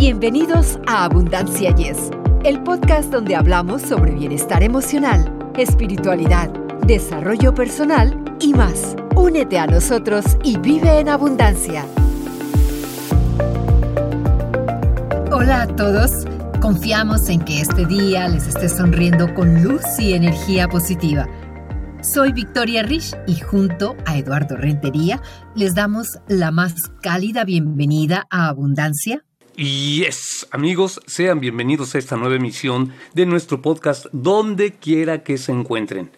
Bienvenidos a Abundancia Yes, el podcast donde hablamos sobre bienestar emocional, espiritualidad, desarrollo personal y más. Únete a nosotros y vive en abundancia. Hola a todos. Confiamos en que este día les esté sonriendo con luz y energía positiva. Soy Victoria Rich y junto a Eduardo Rentería les damos la más cálida bienvenida a Abundancia y amigos, sean bienvenidos a esta nueva emisión de nuestro podcast donde quiera que se encuentren.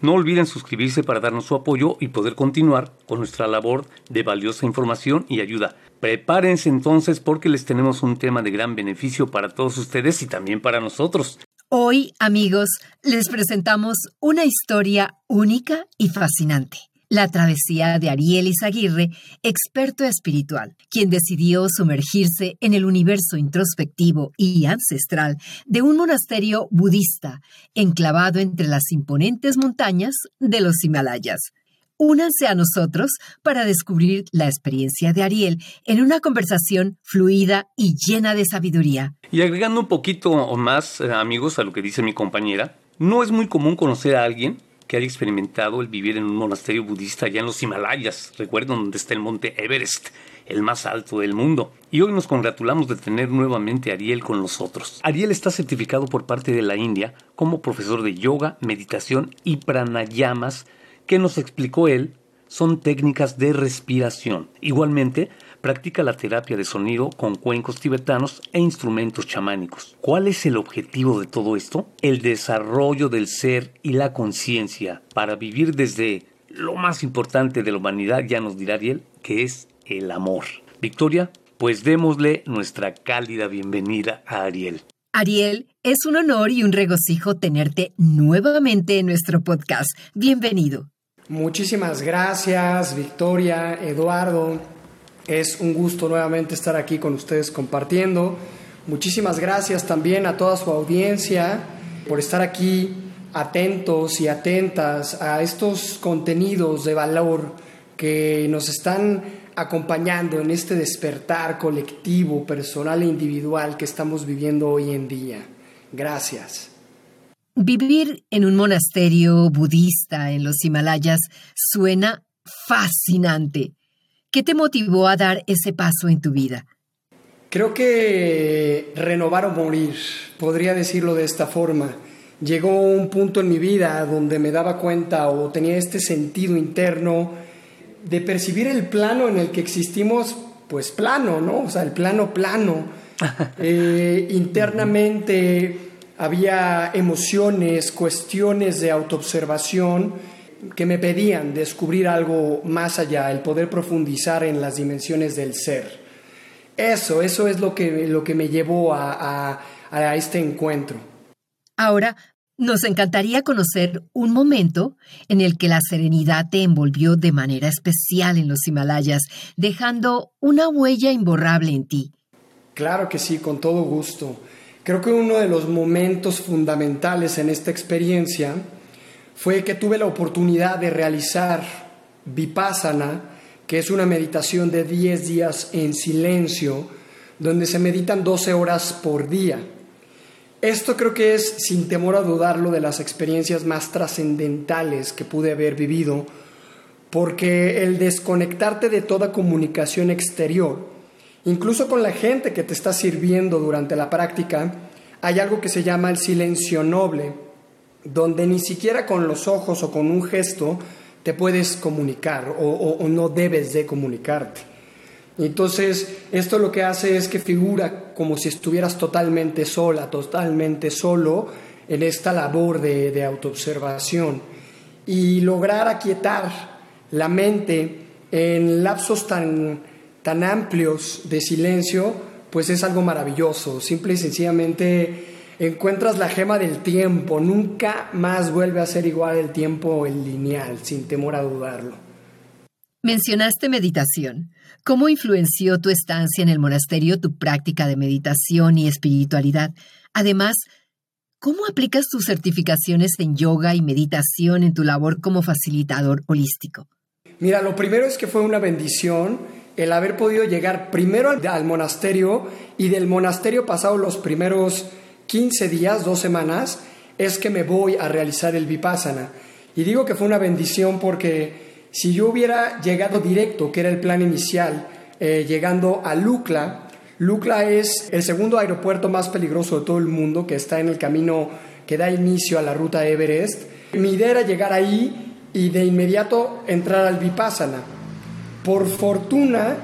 No olviden suscribirse para darnos su apoyo y poder continuar con nuestra labor de valiosa información y ayuda. Prepárense entonces porque les tenemos un tema de gran beneficio para todos ustedes y también para nosotros. Hoy, amigos, les presentamos una historia única y fascinante la travesía de Ariel Izaguirre, experto espiritual, quien decidió sumergirse en el universo introspectivo y ancestral de un monasterio budista enclavado entre las imponentes montañas de los Himalayas. Únanse a nosotros para descubrir la experiencia de Ariel en una conversación fluida y llena de sabiduría. Y agregando un poquito más, eh, amigos, a lo que dice mi compañera, no es muy común conocer a alguien que haya experimentado el vivir en un monasterio budista allá en los Himalayas, recuerden donde está el monte Everest, el más alto del mundo. Y hoy nos congratulamos de tener nuevamente a Ariel con nosotros. Ariel está certificado por parte de la India como profesor de yoga, meditación y pranayamas, que nos explicó él son técnicas de respiración. Igualmente, practica la terapia de sonido con cuencos tibetanos e instrumentos chamánicos. ¿Cuál es el objetivo de todo esto? El desarrollo del ser y la conciencia para vivir desde lo más importante de la humanidad, ya nos dirá Ariel, que es el amor. Victoria, pues démosle nuestra cálida bienvenida a Ariel. Ariel, es un honor y un regocijo tenerte nuevamente en nuestro podcast. Bienvenido. Muchísimas gracias, Victoria, Eduardo. Es un gusto nuevamente estar aquí con ustedes compartiendo. Muchísimas gracias también a toda su audiencia por estar aquí atentos y atentas a estos contenidos de valor que nos están acompañando en este despertar colectivo, personal e individual que estamos viviendo hoy en día. Gracias. Vivir en un monasterio budista en los Himalayas suena fascinante. ¿Qué te motivó a dar ese paso en tu vida? Creo que renovar o morir, podría decirlo de esta forma. Llegó un punto en mi vida donde me daba cuenta o tenía este sentido interno de percibir el plano en el que existimos, pues plano, ¿no? O sea, el plano plano. Eh, internamente había emociones, cuestiones de autoobservación que me pedían descubrir algo más allá, el poder profundizar en las dimensiones del ser. Eso, eso es lo que, lo que me llevó a, a este encuentro. Ahora, nos encantaría conocer un momento en el que la serenidad te envolvió de manera especial en los Himalayas, dejando una huella imborrable en ti. Claro que sí, con todo gusto. Creo que uno de los momentos fundamentales en esta experiencia fue que tuve la oportunidad de realizar Vipassana, que es una meditación de 10 días en silencio, donde se meditan 12 horas por día. Esto creo que es, sin temor a dudarlo, de las experiencias más trascendentales que pude haber vivido, porque el desconectarte de toda comunicación exterior, incluso con la gente que te está sirviendo durante la práctica, hay algo que se llama el silencio noble, donde ni siquiera con los ojos o con un gesto te puedes comunicar o, no debes de comunicarte. Entonces, esto lo que hace es que figura como si estuvieras totalmente sola, totalmente solo en esta labor de, de autoobservación y lograr aquietar la mente en lapsos tan, tan amplios de silencio, pues es algo maravilloso. Simple y sencillamente encuentras la gema del tiempo. Nunca más vuelve a ser igual el tiempo en lineal, sin temor a dudarlo. Mencionaste meditación. ¿Cómo influenció tu estancia en el monasterio tu práctica de meditación y espiritualidad? Además, ¿cómo aplicas tus certificaciones en yoga y meditación en tu labor como facilitador holístico? Mira, lo primero es que fue una bendición el haber podido llegar primero al, al monasterio y del monasterio pasado los primeros 15 días, dos semanas, es que me voy a realizar el vipassana. Y digo que fue una bendición porque si yo hubiera llegado directo, que era el plan inicial, eh, llegando a Lukla, Lukla es el segundo aeropuerto más peligroso de todo el mundo que está en el camino que da inicio a la ruta Everest. Mi idea era llegar ahí y de inmediato entrar al Vipassana. Por fortuna,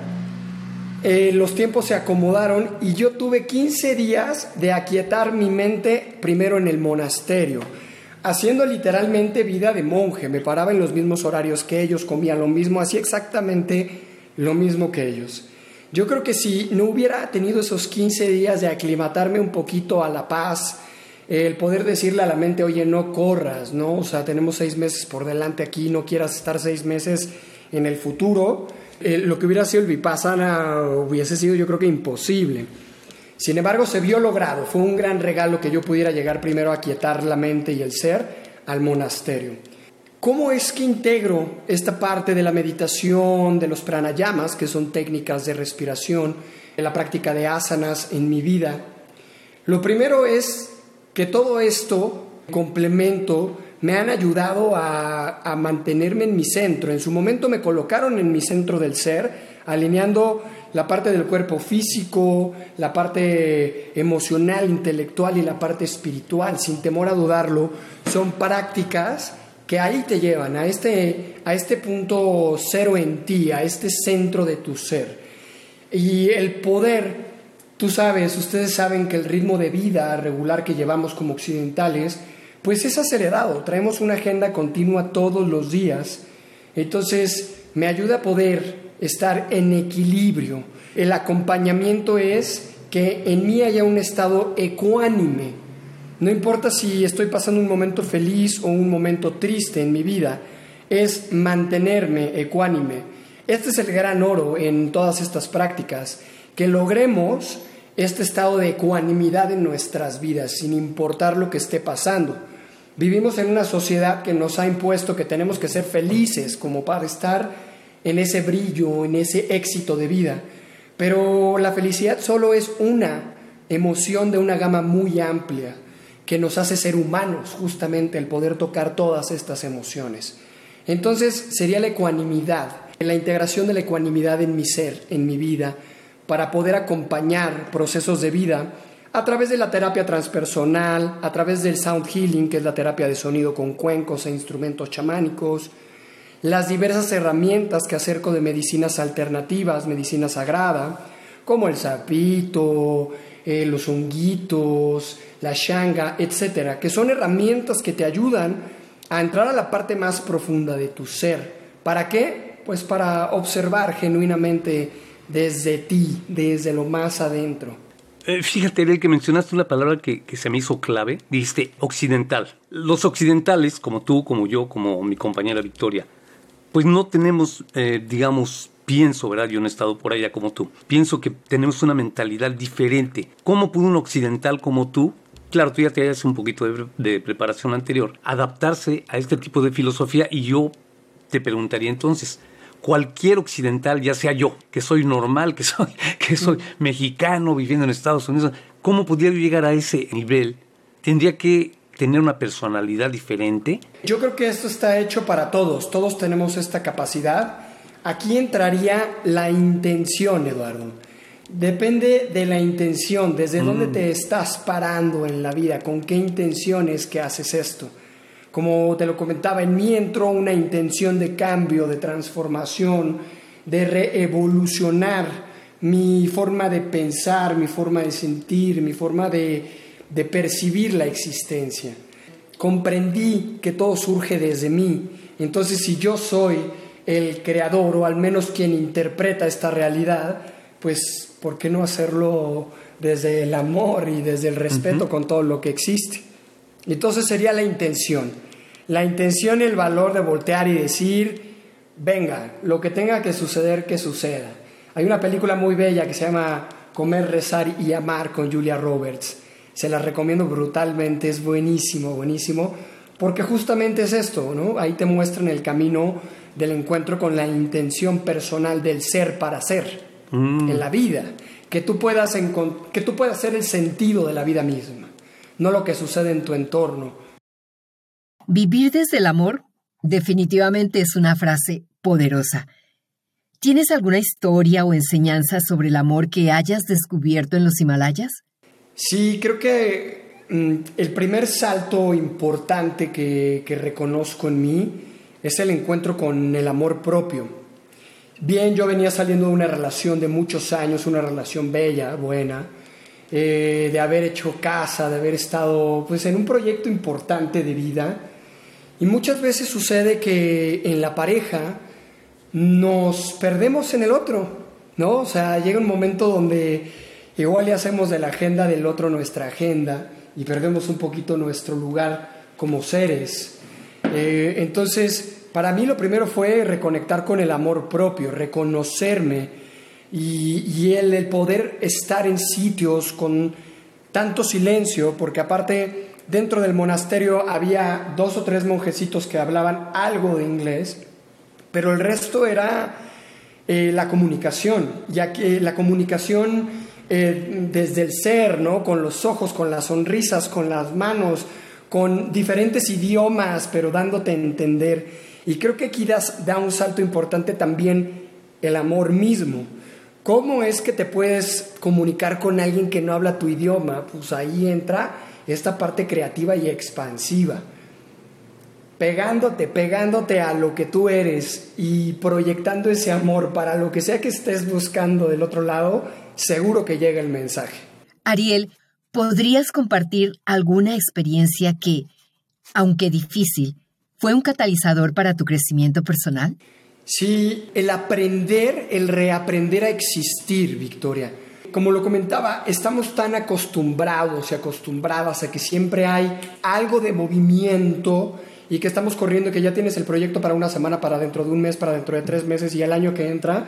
eh, los tiempos se acomodaron y yo tuve 15 días de aquietar mi mente primero en el monasterio, haciendo literalmente vida de monje. Me paraba en los mismos horarios que ellos, comía lo mismo, hacía exactamente lo mismo que ellos. Yo creo que si no hubiera tenido esos 15 días de aclimatarme un poquito a la paz, el poder decirle a la mente, oye, no corras, ¿no? O sea, tenemos seis meses por delante aquí, no quieras estar seis meses en el futuro, eh, lo que hubiera sido el Vipassana hubiese sido yo creo que imposible. Sin embargo, se vio logrado, fue un gran regalo que yo pudiera llegar primero a quietar la mente y el ser al monasterio. ¿Cómo es que integro esta parte de la meditación, de los pranayamas, que son técnicas de respiración, en la práctica de asanas en mi vida? Lo primero es que todo esto, complemento, me han ayudado a, mantenerme en mi centro. En su momento me colocaron en mi centro del ser, alineando la parte del cuerpo físico, la parte emocional, intelectual y la parte espiritual, sin temor a dudarlo, son prácticas que ahí te llevan a este, a este punto cero en ti, a este centro de tu ser. Y el poder, tú sabes, ustedes saben que el ritmo de vida regular que llevamos como occidentales, pues es acelerado, traemos una agenda continua todos los días, entonces me ayuda a poder estar en equilibrio. El acompañamiento es que en mí haya un estado ecuánime. No importa si estoy pasando un momento feliz o un momento triste en mi vida, es mantenerme ecuánime. Este es el gran oro en todas estas prácticas, que logremos este estado de ecuanimidad en nuestras vidas, sin importar lo que esté pasando. Vivimos en una sociedad que nos ha impuesto que tenemos que ser felices como para estar en ese brillo, en ese éxito de vida. Pero la felicidad solo es una emoción de una gama muy amplia que nos hace ser humanos, justamente el poder tocar todas estas emociones. Entonces sería la ecuanimidad, la integración de la ecuanimidad en mi ser, en mi vida, para poder acompañar procesos de vida a través de la terapia transpersonal, a través del sound healing, que es la terapia de sonido con cuencos e instrumentos chamánicos, las diversas herramientas que acerco de medicinas alternativas, medicina sagrada, como el sapito, eh, los honguitos, la shanga, etcétera, que son herramientas que te ayudan a entrar a la parte más profunda de tu ser. ¿Para qué? Pues para observar genuinamente desde ti, desde lo más adentro. Eh, fíjate, el que mencionaste una palabra que, se me hizo clave, dijiste occidental. Los occidentales, como tú, como yo, como mi compañera Victoria, pues no tenemos, eh, digamos, pienso, ¿verdad? Yo no he estado por allá como tú. Pienso que tenemos una mentalidad diferente. ¿Cómo pudo un occidental como tú, claro, tú ya te un poquito de, de preparación anterior, adaptarse a este tipo de filosofía? Y yo te preguntaría entonces, cualquier occidental, ya sea yo, que soy normal, que soy, que soy mexicano viviendo en Estados Unidos, ¿cómo podría llegar a ese nivel? Tendría que tener una personalidad diferente. Yo creo que esto está hecho para todos, todos tenemos esta capacidad. Aquí entraría la intención, Eduardo. Depende de la intención, desde dónde mm. te estás parando en la vida, con qué intenciones que haces esto. Como te lo comentaba, en mí entró una intención de cambio, de transformación, de reevolucionar mi forma de pensar, mi forma de sentir, mi forma de, de percibir la existencia. Comprendí que todo surge desde mí. Entonces, si yo soy el creador o al menos quien interpreta esta realidad, pues, ¿por qué no hacerlo desde el amor y desde el respeto con todo lo que existe? Entonces sería la intención. La intención y el valor de voltear y decir, venga, lo que tenga que suceder, que suceda. Hay una película muy bella que se llama Comer, Rezar y Amar con Julia Roberts. Se la recomiendo brutalmente, es buenísimo, buenísimo, porque justamente es esto, ¿no? Ahí te muestran el camino del encuentro con la intención personal del ser para ser Mm. en la vida, que tú, puedas que tú puedas ser el sentido de la vida misma, no lo que sucede en tu entorno. Vivir desde el amor definitivamente es una frase poderosa. ¿Tienes alguna historia o enseñanza sobre el amor que hayas descubierto en los Himalayas? Sí, creo que mm, el primer salto importante que, que reconozco en mí es el encuentro con el amor propio. Bien, yo venía saliendo de una relación de muchos años, una relación bella, buena, eh, de haber hecho casa, de haber estado pues, en un proyecto importante de vida. Y muchas veces sucede que en la pareja nos perdemos en el otro, ¿no? O sea, llega un momento donde igual le hacemos de la agenda del otro nuestra agenda y perdemos un poquito nuestro lugar como seres. Eh, entonces, para mí lo primero fue reconectar con el amor propio, reconocerme y, y el, el poder estar en sitios con tanto silencio, porque aparte dentro del monasterio había dos o tres monjecitos que hablaban algo de inglés, pero el resto era eh, la comunicación, ya que la comunicación eh, desde el ser, ¿no? con los ojos, con las sonrisas, con las manos, con diferentes idiomas, pero dándote a entender. Y creo que aquí das- da un salto importante también el amor mismo. ¿Cómo es que te puedes comunicar con alguien que no habla tu idioma? Pues ahí entra esta parte creativa y expansiva. Pegándote, pegándote a lo que tú eres y proyectando ese amor para lo que sea que estés buscando del otro lado, seguro que llega el mensaje. Ariel, ¿podrías compartir alguna experiencia que, aunque difícil, fue un catalizador para tu crecimiento personal? Sí, el aprender, el reaprender a existir, Victoria. Como lo comentaba, estamos tan acostumbrados y acostumbradas a que siempre hay algo de movimiento y que estamos corriendo, que ya tienes el proyecto para una semana, para dentro de un mes, para dentro de tres meses y el año que entra.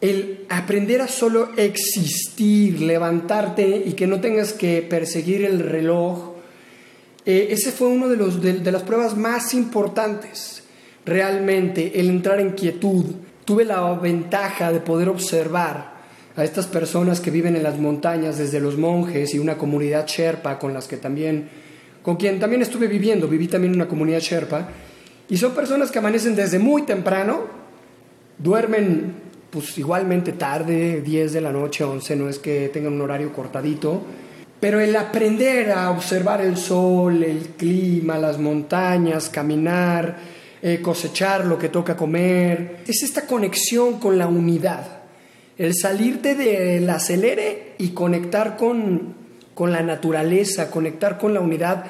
El aprender a solo existir, levantarte y que no tengas que perseguir el reloj, eh, ese fue uno de, los, de, de las pruebas más importantes. Realmente, el entrar en quietud. Tuve la ventaja de poder observar a estas personas que viven en las montañas, desde los monjes y una comunidad Sherpa con las que también, con quien también estuve viviendo, viví también en una comunidad Sherpa, y son personas que amanecen desde muy temprano, duermen pues igualmente tarde, 10 de la noche, 11, no es que tengan un horario cortadito, pero el aprender a observar el sol, el clima, las montañas, caminar, eh, cosechar lo que toca comer, es esta conexión con la unidad, el salirte del acelere y conectar con, con la naturaleza, conectar con la unidad.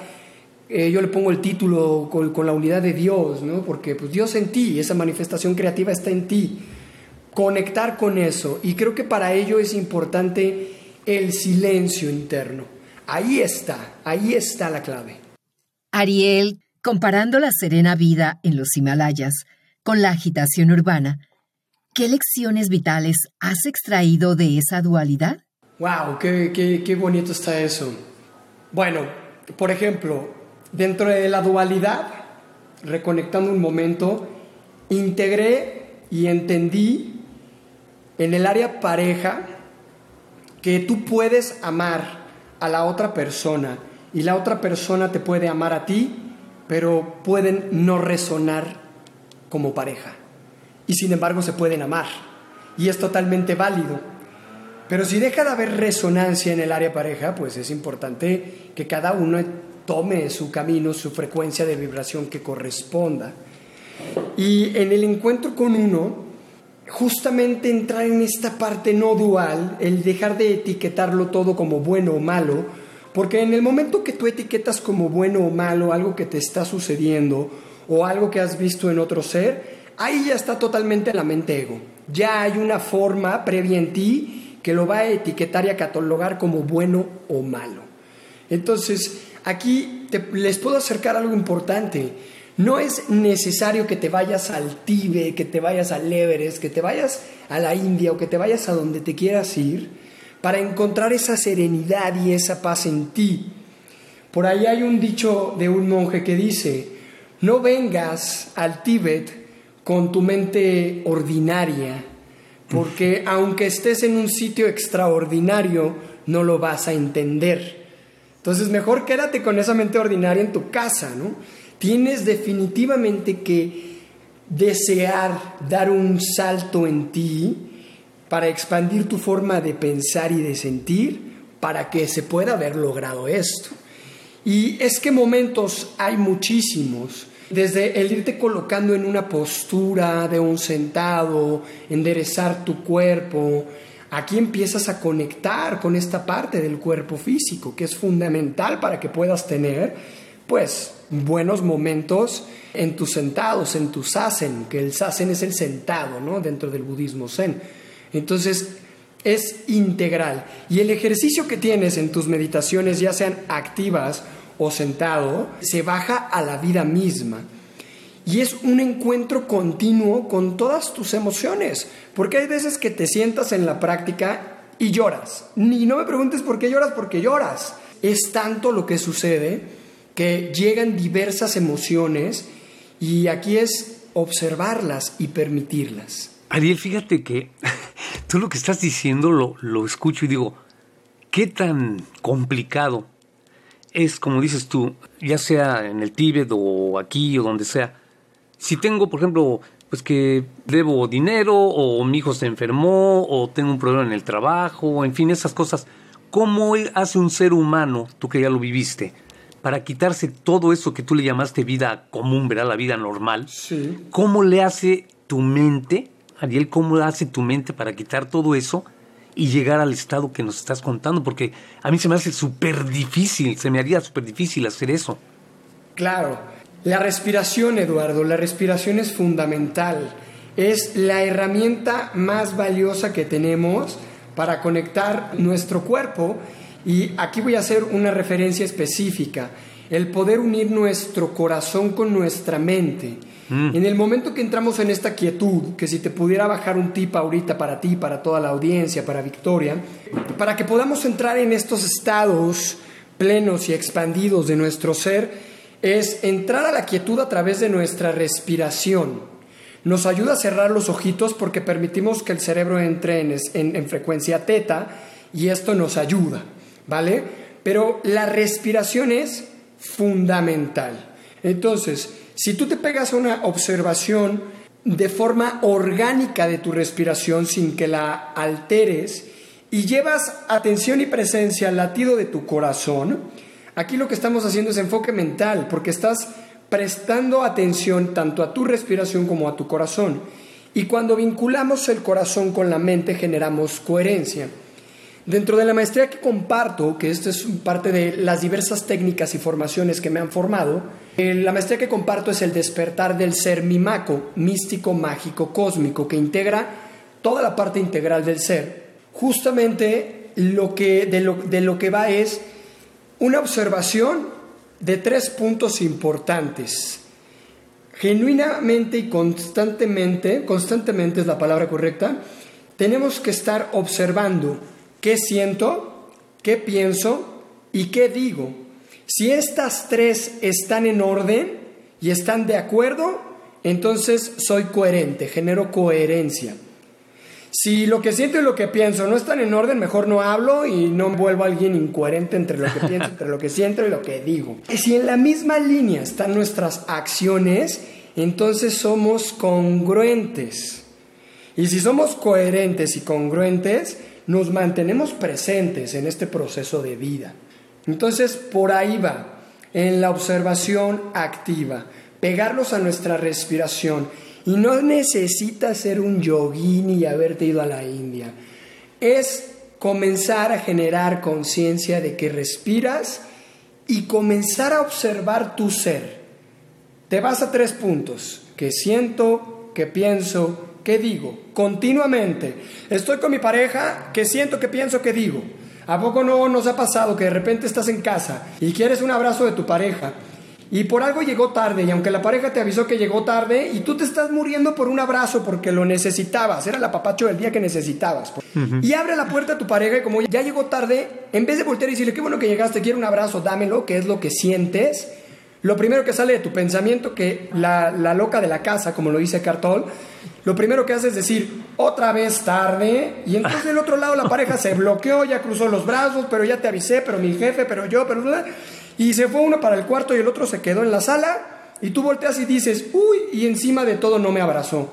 Eh, yo le pongo el título con, con, la unidad de Dios, ¿no? porque pues, Dios en ti, esa manifestación creativa está en ti. Conectar con eso. Y creo que para ello es importante el silencio interno. Ahí está, ahí está la clave. Ariel, comparando la serena vida en los Himalayas con la agitación urbana, ¿qué lecciones vitales has extraído de esa dualidad? ¡Wow! Qué, qué, qué bonito está eso! Bueno, por ejemplo, dentro de la dualidad, reconectando un momento, integré y entendí en el área pareja que tú puedes amar a la otra persona y la otra persona te puede amar a ti, pero pueden no resonar como pareja. Y sin embargo se pueden amar. Y es totalmente válido. Pero si deja de haber resonancia en el área pareja, pues es importante que cada uno tome su camino, su frecuencia de vibración que corresponda. Y en el encuentro con uno, justamente entrar en esta parte no dual, el dejar de etiquetarlo todo como bueno o malo, porque en el momento que tú etiquetas como bueno o malo algo que te está sucediendo o algo que has visto en otro ser, ahí ya está totalmente la mente ego. Ya hay una forma previa en ti que lo va a etiquetar y a catalogar como bueno o malo. Entonces, aquí te, les puedo acercar algo importante. No es necesario que te vayas al Tíbet, que te vayas al Everest, que te vayas a la India o que te vayas a donde te quieras ir para encontrar esa serenidad y esa paz en ti. Por ahí hay un dicho de un monje que dice, no vengas al Tíbet con tu mente ordinaria, porque aunque estés en un sitio extraordinario, no lo vas a entender. Entonces, mejor quédate con esa mente ordinaria en tu casa, ¿no? Tienes definitivamente que desear dar un salto en ti para expandir tu forma de pensar y de sentir para que se pueda haber logrado esto. Y es que momentos hay muchísimos, desde el irte colocando en una postura de un sentado, enderezar tu cuerpo, aquí empiezas a conectar con esta parte del cuerpo físico que es fundamental para que puedas tener pues buenos momentos en tus sentados, en tu sasen, que el sasen es el sentado, ¿no? Dentro del budismo zen. Entonces, es integral. Y el ejercicio que tienes en tus meditaciones, ya sean activas o sentado, se baja a la vida misma. Y es un encuentro continuo con todas tus emociones, porque hay veces que te sientas en la práctica y lloras. Ni no me preguntes por qué lloras, porque lloras. Es tanto lo que sucede que llegan diversas emociones y aquí es observarlas y permitirlas. Ariel, fíjate que tú lo que estás diciendo lo, lo escucho y digo, ¿qué tan complicado es, como dices tú, ya sea en el Tíbet o aquí o donde sea, si tengo, por ejemplo, pues que debo dinero o mi hijo se enfermó o tengo un problema en el trabajo, en fin, esas cosas, ¿cómo hace un ser humano, tú que ya lo viviste, para quitarse todo eso que tú le llamaste vida común, ¿verdad? La vida normal. Sí. ¿Cómo le hace tu mente, Ariel, cómo hace tu mente para quitar todo eso y llegar al estado que nos estás contando? Porque a mí se me hace súper difícil, se me haría súper difícil hacer eso. Claro. La respiración, Eduardo, la respiración es fundamental. Es la herramienta más valiosa que tenemos para conectar nuestro cuerpo y aquí voy a hacer una referencia específica, el poder unir nuestro corazón con nuestra mente. Mm. En el momento que entramos en esta quietud, que si te pudiera bajar un tip ahorita para ti, para toda la audiencia, para Victoria, para que podamos entrar en estos estados plenos y expandidos de nuestro ser, es entrar a la quietud a través de nuestra respiración. Nos ayuda a cerrar los ojitos porque permitimos que el cerebro entre en, en frecuencia teta y esto nos ayuda, ¿vale? Pero la respiración es fundamental. Entonces, si tú te pegas a una observación de forma orgánica de tu respiración sin que la alteres y llevas atención y presencia al latido de tu corazón, Aquí lo que estamos haciendo es enfoque mental, porque estás prestando atención tanto a tu respiración como a tu corazón. Y cuando vinculamos el corazón con la mente generamos coherencia. Dentro de la maestría que comparto, que esta es parte de las diversas técnicas y formaciones que me han formado, eh, la maestría que comparto es el despertar del ser mimaco, místico, mágico, cósmico, que integra toda la parte integral del ser. Justamente lo que, de, lo, de lo que va es una observación de tres puntos importantes. Genuinamente y constantemente, constantemente es la palabra correcta, tenemos que estar observando qué siento, qué pienso y qué digo. Si estas tres están en orden y están de acuerdo, entonces soy coherente, genero coherencia. Si lo que siento y lo que pienso no están en orden, mejor no hablo y no vuelvo a alguien incoherente entre lo que pienso, entre lo que siento y lo que digo. Si en la misma línea están nuestras acciones, entonces somos congruentes. Y si somos coherentes y congruentes, nos mantenemos presentes en este proceso de vida. Entonces, por ahí va, en la observación activa, pegarlos a nuestra respiración y no necesitas ser un yogini y haberte ido a la India. Es comenzar a generar conciencia de que respiras y comenzar a observar tu ser. Te vas a tres puntos, que siento, que pienso, que digo, continuamente. Estoy con mi pareja, que siento, que pienso, que digo. ¿A poco no nos ha pasado que de repente estás en casa y quieres un abrazo de tu pareja y por algo llegó tarde, y aunque la pareja te avisó que llegó tarde, y tú te estás muriendo por un abrazo porque lo necesitabas, era el apapacho del día que necesitabas. Y abre la puerta a tu pareja y como ya llegó tarde, en vez de voltear y decirle, qué bueno que llegaste, quiero un abrazo, dámelo, que es lo que sientes, Lo primero que sale de tu pensamiento, que la, la loca de la casa, como lo dice Cartol, lo primero que hace es decir, otra vez tarde, y entonces del otro lado la pareja se bloqueó, ya cruzó los brazos, pero ya te avisé, pero mi jefe, pero yo, pero... Y se fue uno para el cuarto y el otro se quedó en la sala, y tú volteas y dices, uy, y encima de todo no me abrazó.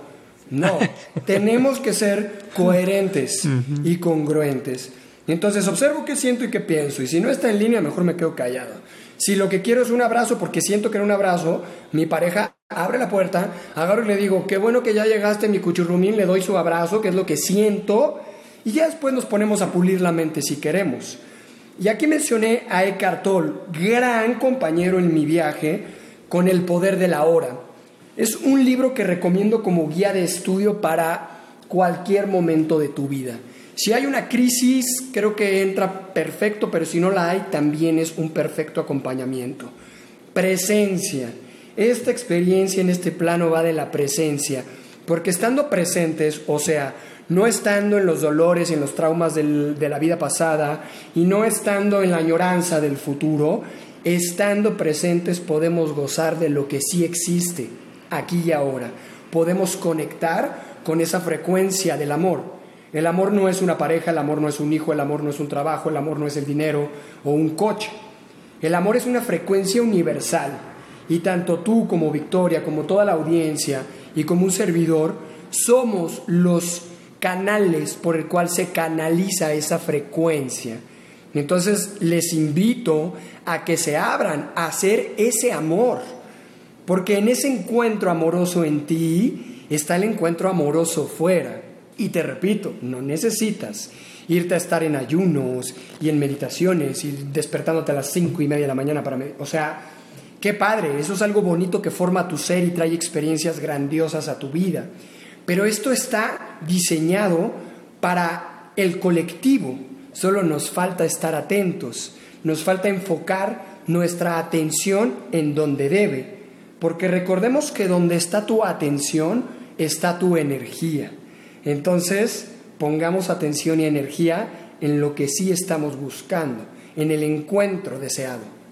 No, tenemos que ser coherentes y congruentes. Entonces observo qué siento y qué pienso, y si no está en línea, mejor me quedo callado. Si lo que quiero es un abrazo porque siento que era un abrazo, mi pareja abre la puerta, agarro y le digo, qué bueno que ya llegaste, mi cuchurrumín, le doy su abrazo, que es lo que siento, y ya después nos ponemos a pulir la mente si queremos. Y aquí mencioné a Eckhart Tolle, gran compañero en mi viaje con el poder de la hora. Es un libro que recomiendo como guía de estudio para cualquier momento de tu vida. Si hay una crisis, creo que entra perfecto, pero si no la hay, también es un perfecto acompañamiento. Presencia. Esta experiencia en este plano va de la presencia, porque estando presentes, o sea, no estando en los dolores y en los traumas de la vida pasada y no estando en la añoranza del futuro, estando presentes podemos gozar de lo que sí existe, aquí y ahora. Podemos conectar con esa frecuencia del amor. El amor no es una pareja, el amor no es un hijo, el amor no es un trabajo, el amor no es el dinero o un coche. El amor es una frecuencia universal y tanto tú como Victoria, como toda la audiencia y como un servidor, somos los canales por el cual se canaliza esa frecuencia. Entonces les invito a que se abran a hacer ese amor, porque en ese encuentro amoroso en ti está el encuentro amoroso fuera. Y te repito, no necesitas irte a estar en ayunos y en meditaciones y despertándote a las cinco y media de la mañana para... O sea, Qué padre, eso es algo bonito que forma tu ser y trae experiencias grandiosas a tu vida. Pero esto está diseñado para el colectivo. Solo nos falta estar atentos, nos falta enfocar nuestra atención en donde debe. Porque recordemos que donde está tu atención está tu energía. Entonces, pongamos atención y energía en lo que sí estamos buscando, en el encuentro deseado.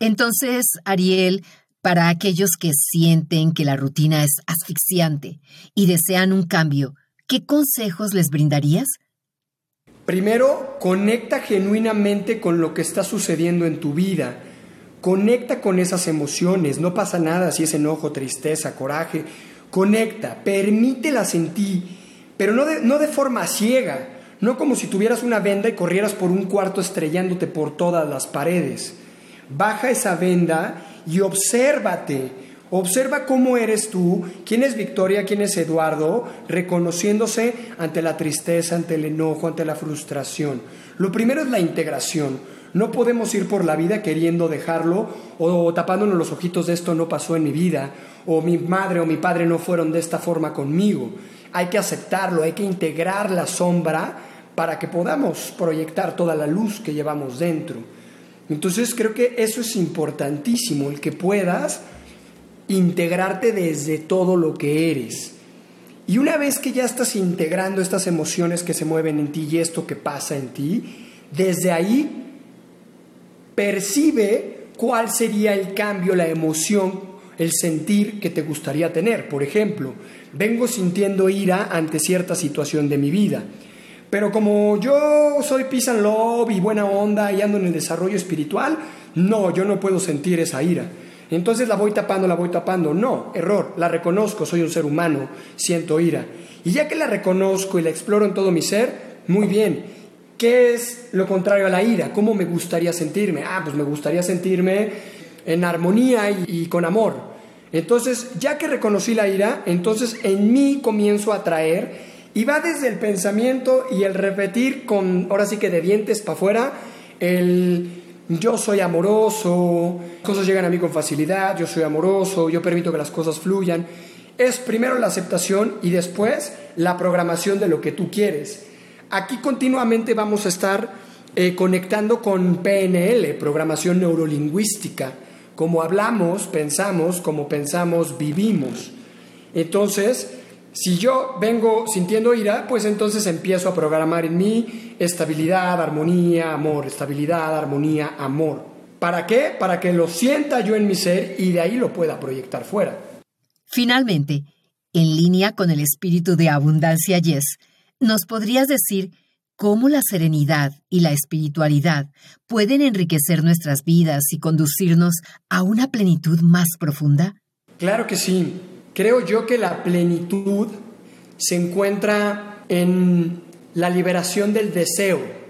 Entonces, Ariel, para aquellos que sienten que la rutina es asfixiante y desean un cambio, ¿qué consejos les brindarías? Primero, conecta genuinamente con lo que está sucediendo en tu vida. Conecta con esas emociones. No pasa nada si es enojo, tristeza, coraje. Conecta, permítelas en ti, pero no de, no de forma ciega. No como si tuvieras una venda y corrieras por un cuarto estrellándote por todas las paredes baja esa venda y obsérvate. Observa cómo eres tú, quién es Victoria, quién es Eduardo, reconociéndose ante la tristeza, ante el enojo, ante la frustración. Lo primero es la integración. No podemos ir por la vida queriendo dejarlo o tapándonos los ojitos de esto no pasó en mi vida o mi madre o mi padre no fueron de esta forma conmigo. Hay que aceptarlo, hay que integrar la sombra para que podamos proyectar toda la luz que llevamos dentro. Entonces creo que eso es importantísimo, el que puedas integrarte desde todo lo que eres. Y una vez que ya estás integrando estas emociones que se mueven en ti y esto que pasa en ti, desde ahí percibe cuál sería el cambio, la emoción, el sentir que te gustaría tener. Por ejemplo, vengo sintiendo ira ante cierta situación de mi vida pero como yo soy peace and love y buena onda y ando en el desarrollo espiritual, no, yo no puedo sentir esa ira. Entonces la voy tapando, la voy tapando. No, error, la reconozco, soy un ser humano, siento ira. Y ya que la reconozco y la exploro en todo mi ser, muy bien. ¿Qué es lo contrario a la ira? ¿Cómo me gustaría sentirme? Ah, pues me gustaría sentirme en armonía y, y con amor. Entonces, ya que reconocí la ira, entonces en mí comienzo a traer y va desde el pensamiento y el repetir con, ahora sí que de dientes para afuera, el yo soy amoroso, cosas llegan a mí con facilidad, yo soy amoroso, yo permito que las cosas fluyan. Es primero la aceptación y después la programación de lo que tú quieres. Aquí continuamente vamos a estar eh, conectando con PNL, programación neurolingüística. Como hablamos, pensamos, como pensamos, vivimos. Entonces, si yo vengo sintiendo ira, pues entonces empiezo a programar en mí estabilidad, armonía, amor, estabilidad, armonía, amor. ¿Para qué? Para que lo sienta yo en mi ser y de ahí lo pueda proyectar fuera. Finalmente, en línea con el espíritu de abundancia Yes, ¿nos podrías decir cómo la serenidad y la espiritualidad pueden enriquecer nuestras vidas y conducirnos a una plenitud más profunda? Claro que sí. Creo yo que la plenitud se encuentra en la liberación del deseo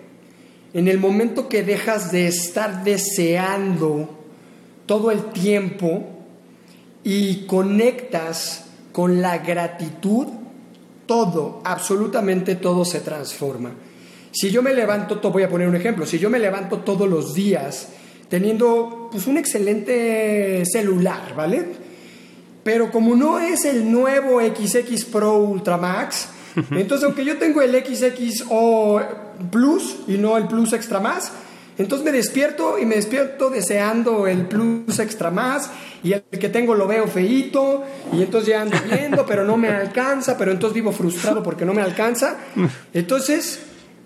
en el momento que dejas de estar deseando todo el tiempo y conectas con la gratitud, todo, absolutamente todo se transforma. Si yo me levanto, voy a poner un ejemplo, si yo me levanto todos los días teniendo pues, un excelente celular, ¿vale? Pero como no es el nuevo XX Pro Ultra Max, entonces aunque yo tengo el XXO Plus y no el Plus Extra Más. Entonces me despierto y me despierto deseando el Plus Extra Más y el que tengo lo veo feito y entonces ya ando viendo, pero no me alcanza, pero entonces vivo frustrado porque no me alcanza. Entonces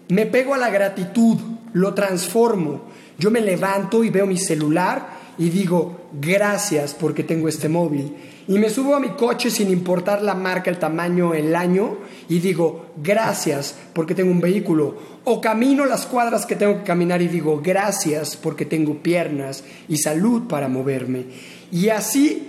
me pego a la gratitud, lo transformo. Yo me levanto y veo mi celular y digo, gracias porque tengo este móvil. Y me subo a mi coche sin importar la marca, el tamaño, el año y digo, gracias porque tengo un vehículo. O camino las cuadras que tengo que caminar y digo, gracias porque tengo piernas y salud para moverme. Y así,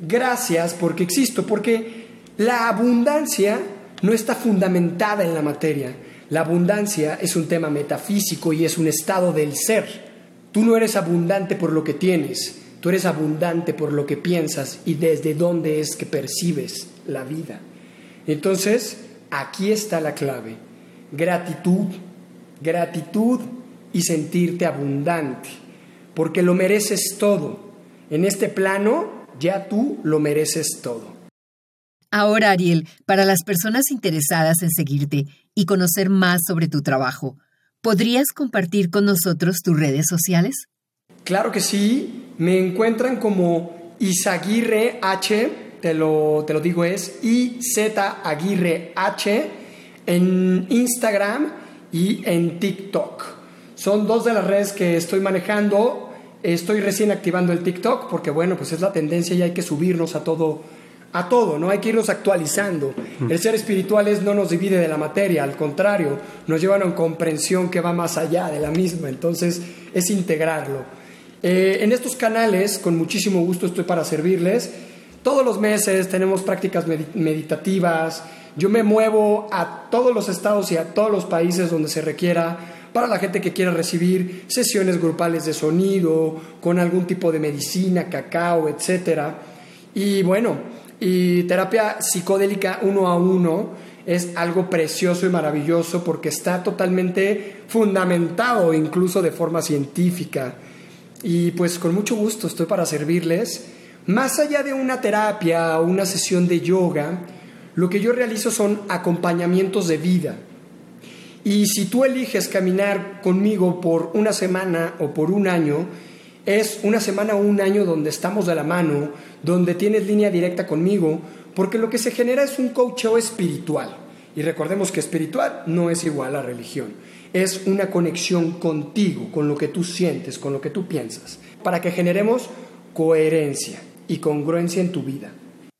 gracias porque existo, porque la abundancia no está fundamentada en la materia. La abundancia es un tema metafísico y es un estado del ser. Tú no eres abundante por lo que tienes, tú eres abundante por lo que piensas y desde dónde es que percibes la vida. Entonces, aquí está la clave. Gratitud, gratitud y sentirte abundante, porque lo mereces todo. En este plano, ya tú lo mereces todo. Ahora, Ariel, para las personas interesadas en seguirte y conocer más sobre tu trabajo, ¿podrías compartir con nosotros tus redes sociales? Claro que sí, me encuentran como Isaguirre H, te lo, te lo digo es IZ Aguirre H en Instagram y en TikTok. Son dos de las redes que estoy manejando. Estoy recién activando el TikTok porque bueno, pues es la tendencia y hay que subirnos a todo a todo, ¿no? Hay que irnos actualizando. El ser espirituales no nos divide de la materia, al contrario, nos lleva a una comprensión que va más allá de la misma, entonces es integrarlo. Eh, en estos canales, con muchísimo gusto estoy para servirles. Todos los meses tenemos prácticas meditativas. Yo me muevo a todos los estados y a todos los países donde se requiera para la gente que quiera recibir sesiones grupales de sonido, con algún tipo de medicina, cacao, etc. Y bueno, y terapia psicodélica uno a uno es algo precioso y maravilloso porque está totalmente fundamentado incluso de forma científica. Y pues con mucho gusto estoy para servirles. Más allá de una terapia o una sesión de yoga, lo que yo realizo son acompañamientos de vida. Y si tú eliges caminar conmigo por una semana o por un año, es una semana o un año donde estamos de la mano, donde tienes línea directa conmigo, porque lo que se genera es un coacheo espiritual. Y recordemos que espiritual no es igual a religión es una conexión contigo, con lo que tú sientes, con lo que tú piensas, para que generemos coherencia y congruencia en tu vida.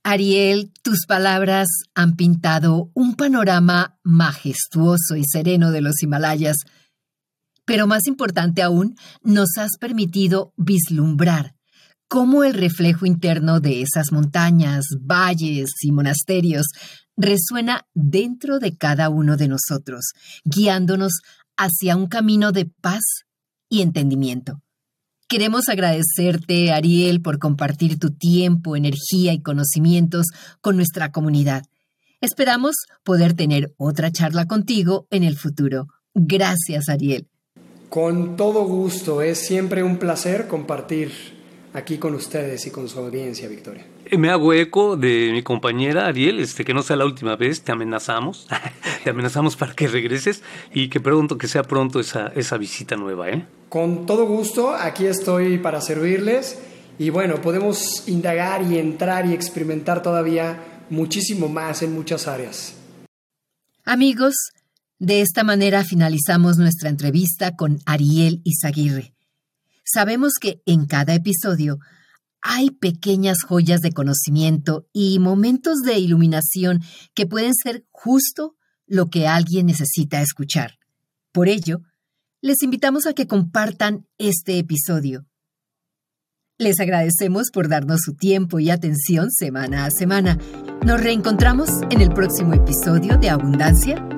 Ariel, tus palabras han pintado un panorama majestuoso y sereno de los Himalayas, pero más importante aún, nos has permitido vislumbrar cómo el reflejo interno de esas montañas, valles y monasterios resuena dentro de cada uno de nosotros, guiándonos hacia un camino de paz y entendimiento. Queremos agradecerte, Ariel, por compartir tu tiempo, energía y conocimientos con nuestra comunidad. Esperamos poder tener otra charla contigo en el futuro. Gracias, Ariel. Con todo gusto, es siempre un placer compartir aquí con ustedes y con su audiencia, Victoria. Eh, me hago eco de mi compañera Ariel, este, que no sea la última vez, te amenazamos, te amenazamos para que regreses y que pronto, que sea pronto esa, esa visita nueva, ¿eh? Con todo gusto, aquí estoy para servirles y bueno, podemos indagar y entrar y experimentar todavía muchísimo más en muchas áreas. Amigos, de esta manera finalizamos nuestra entrevista con Ariel Izaguirre. Sabemos que en cada episodio hay pequeñas joyas de conocimiento y momentos de iluminación que pueden ser justo lo que alguien necesita escuchar. Por ello, les invitamos a que compartan este episodio. Les agradecemos por darnos su tiempo y atención semana a semana. Nos reencontramos en el próximo episodio de Abundancia.